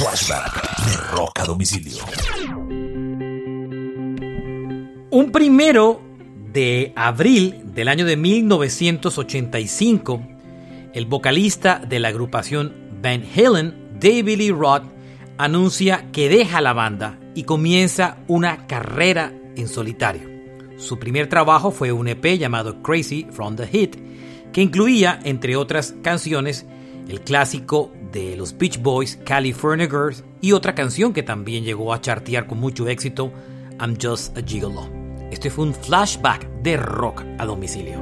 Flashback de Rock a Domicilio. Un primero de abril del año de 1985, el vocalista de la agrupación Van Halen, David Lee Roth, anuncia que deja la banda y comienza una carrera en solitario. Su primer trabajo fue un EP llamado Crazy from the Hit, que incluía, entre otras canciones, el clásico de los Beach Boys, California Girls, y otra canción que también llegó a chartear con mucho éxito, I'm Just a Gigolo. Este fue un flashback de rock a domicilio.